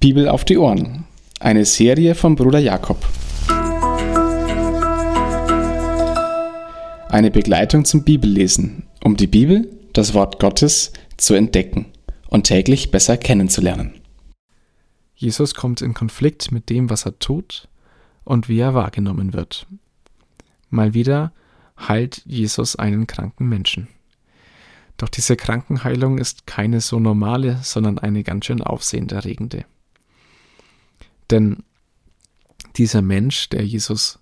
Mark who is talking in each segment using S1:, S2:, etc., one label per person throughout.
S1: Bibel auf die Ohren. Eine Serie von Bruder Jakob. Eine Begleitung zum Bibellesen, um die Bibel, das Wort Gottes, zu entdecken und täglich besser kennenzulernen.
S2: Jesus kommt in Konflikt mit dem, was er tut und wie er wahrgenommen wird. Mal wieder heilt Jesus einen kranken Menschen. Doch diese Krankenheilung ist keine so normale, sondern eine ganz schön aufsehenerregende. Denn dieser Mensch, der Jesus,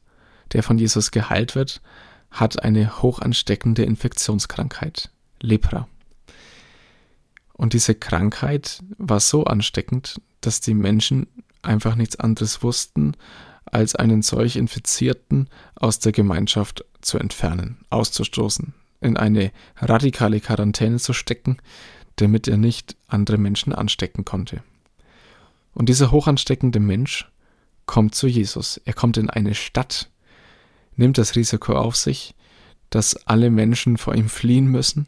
S2: der von Jesus geheilt wird, hat eine hochansteckende Infektionskrankheit, Lepra. Und diese Krankheit war so ansteckend, dass die Menschen einfach nichts anderes wussten, als einen solch Infizierten aus der Gemeinschaft zu entfernen, auszustoßen, in eine radikale Quarantäne zu stecken, damit er nicht andere Menschen anstecken konnte. Und dieser hochansteckende Mensch kommt zu Jesus. Er kommt in eine Stadt, nimmt das Risiko auf sich, dass alle Menschen vor ihm fliehen müssen.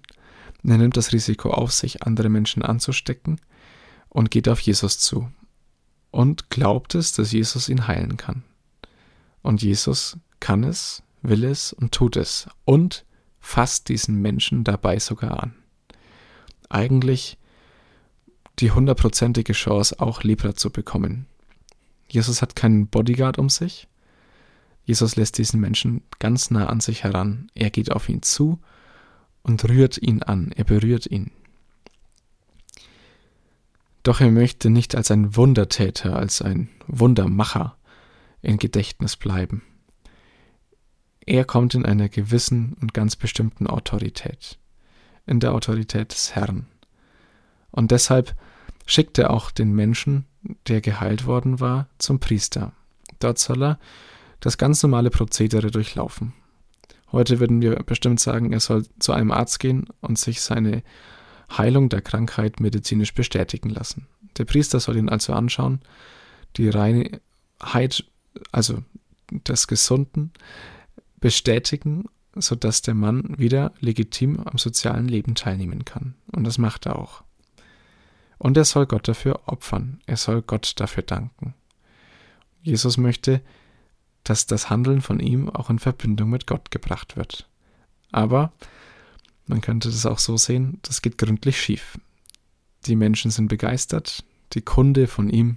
S2: Er nimmt das Risiko auf sich, andere Menschen anzustecken und geht auf Jesus zu und glaubt es, dass Jesus ihn heilen kann. Und Jesus kann es, will es und tut es und fasst diesen Menschen dabei sogar an. Eigentlich die hundertprozentige Chance, auch Lepra zu bekommen. Jesus hat keinen Bodyguard um sich. Jesus lässt diesen Menschen ganz nah an sich heran. Er geht auf ihn zu und rührt ihn an. Er berührt ihn. Doch er möchte nicht als ein Wundertäter, als ein Wundermacher in Gedächtnis bleiben. Er kommt in einer gewissen und ganz bestimmten Autorität, in der Autorität des Herrn. Und deshalb schickt er auch den Menschen, der geheilt worden war, zum Priester. Dort soll er das ganz normale Prozedere durchlaufen. Heute würden wir bestimmt sagen, er soll zu einem Arzt gehen und sich seine Heilung der Krankheit medizinisch bestätigen lassen. Der Priester soll ihn also anschauen, die Reinheit, also des Gesunden, bestätigen, sodass der Mann wieder legitim am sozialen Leben teilnehmen kann. Und das macht er auch. Und er soll Gott dafür opfern. Er soll Gott dafür danken. Jesus möchte, dass das Handeln von ihm auch in Verbindung mit Gott gebracht wird. Aber man könnte das auch so sehen, das geht gründlich schief. Die Menschen sind begeistert, die Kunde von ihm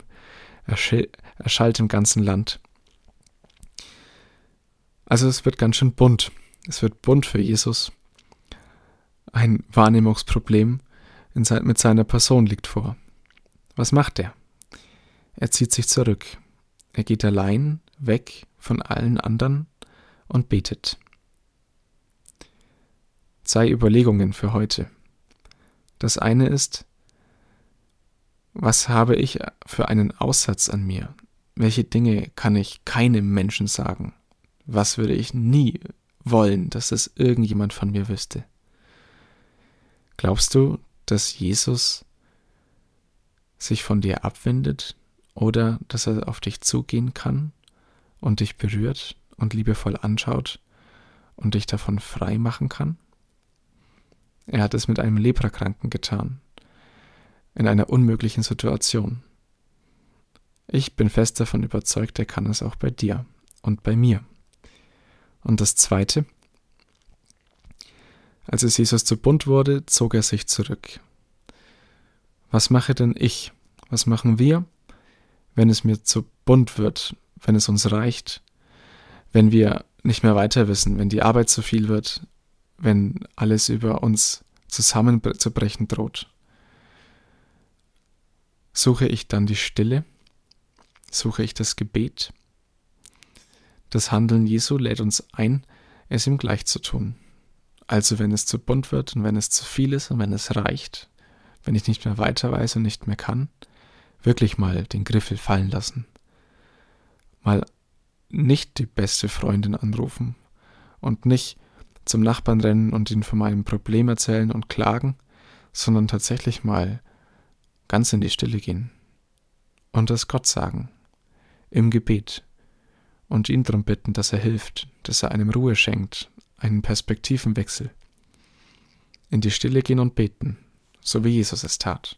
S2: erschallt im ganzen Land. Also es wird ganz schön bunt. Es wird bunt für Jesus. Ein Wahrnehmungsproblem mit seiner Person liegt vor. Was macht er? Er zieht sich zurück. Er geht allein weg von allen anderen und betet. Zwei Überlegungen für heute. Das eine ist, was habe ich für einen Aussatz an mir? Welche Dinge kann ich keinem Menschen sagen? Was würde ich nie wollen, dass es irgendjemand von mir wüsste? Glaubst du, dass Jesus sich von dir abwendet oder dass er auf dich zugehen kann und dich berührt und liebevoll anschaut und dich davon frei machen kann? Er hat es mit einem Leprakranken getan, in einer unmöglichen Situation. Ich bin fest davon überzeugt, er kann es auch bei dir und bei mir. Und das Zweite, als es Jesus zu bunt wurde, zog er sich zurück. Was mache denn ich? Was machen wir, wenn es mir zu bunt wird, wenn es uns reicht, wenn wir nicht mehr weiter wissen, wenn die Arbeit zu viel wird, wenn alles über uns zusammenzubrechen droht? Suche ich dann die Stille? Suche ich das Gebet? Das Handeln Jesu lädt uns ein, es ihm gleich zu tun. Also wenn es zu bunt wird und wenn es zu viel ist und wenn es reicht, wenn ich nicht mehr weiter weiß und nicht mehr kann, wirklich mal den Griffel fallen lassen. Mal nicht die beste Freundin anrufen und nicht zum Nachbarn rennen und ihn von meinem Problem erzählen und klagen, sondern tatsächlich mal ganz in die Stille gehen und das Gott sagen, im Gebet, und ihn darum bitten, dass er hilft, dass er einem Ruhe schenkt, einen Perspektivenwechsel. In die Stille gehen und beten, so wie Jesus es tat.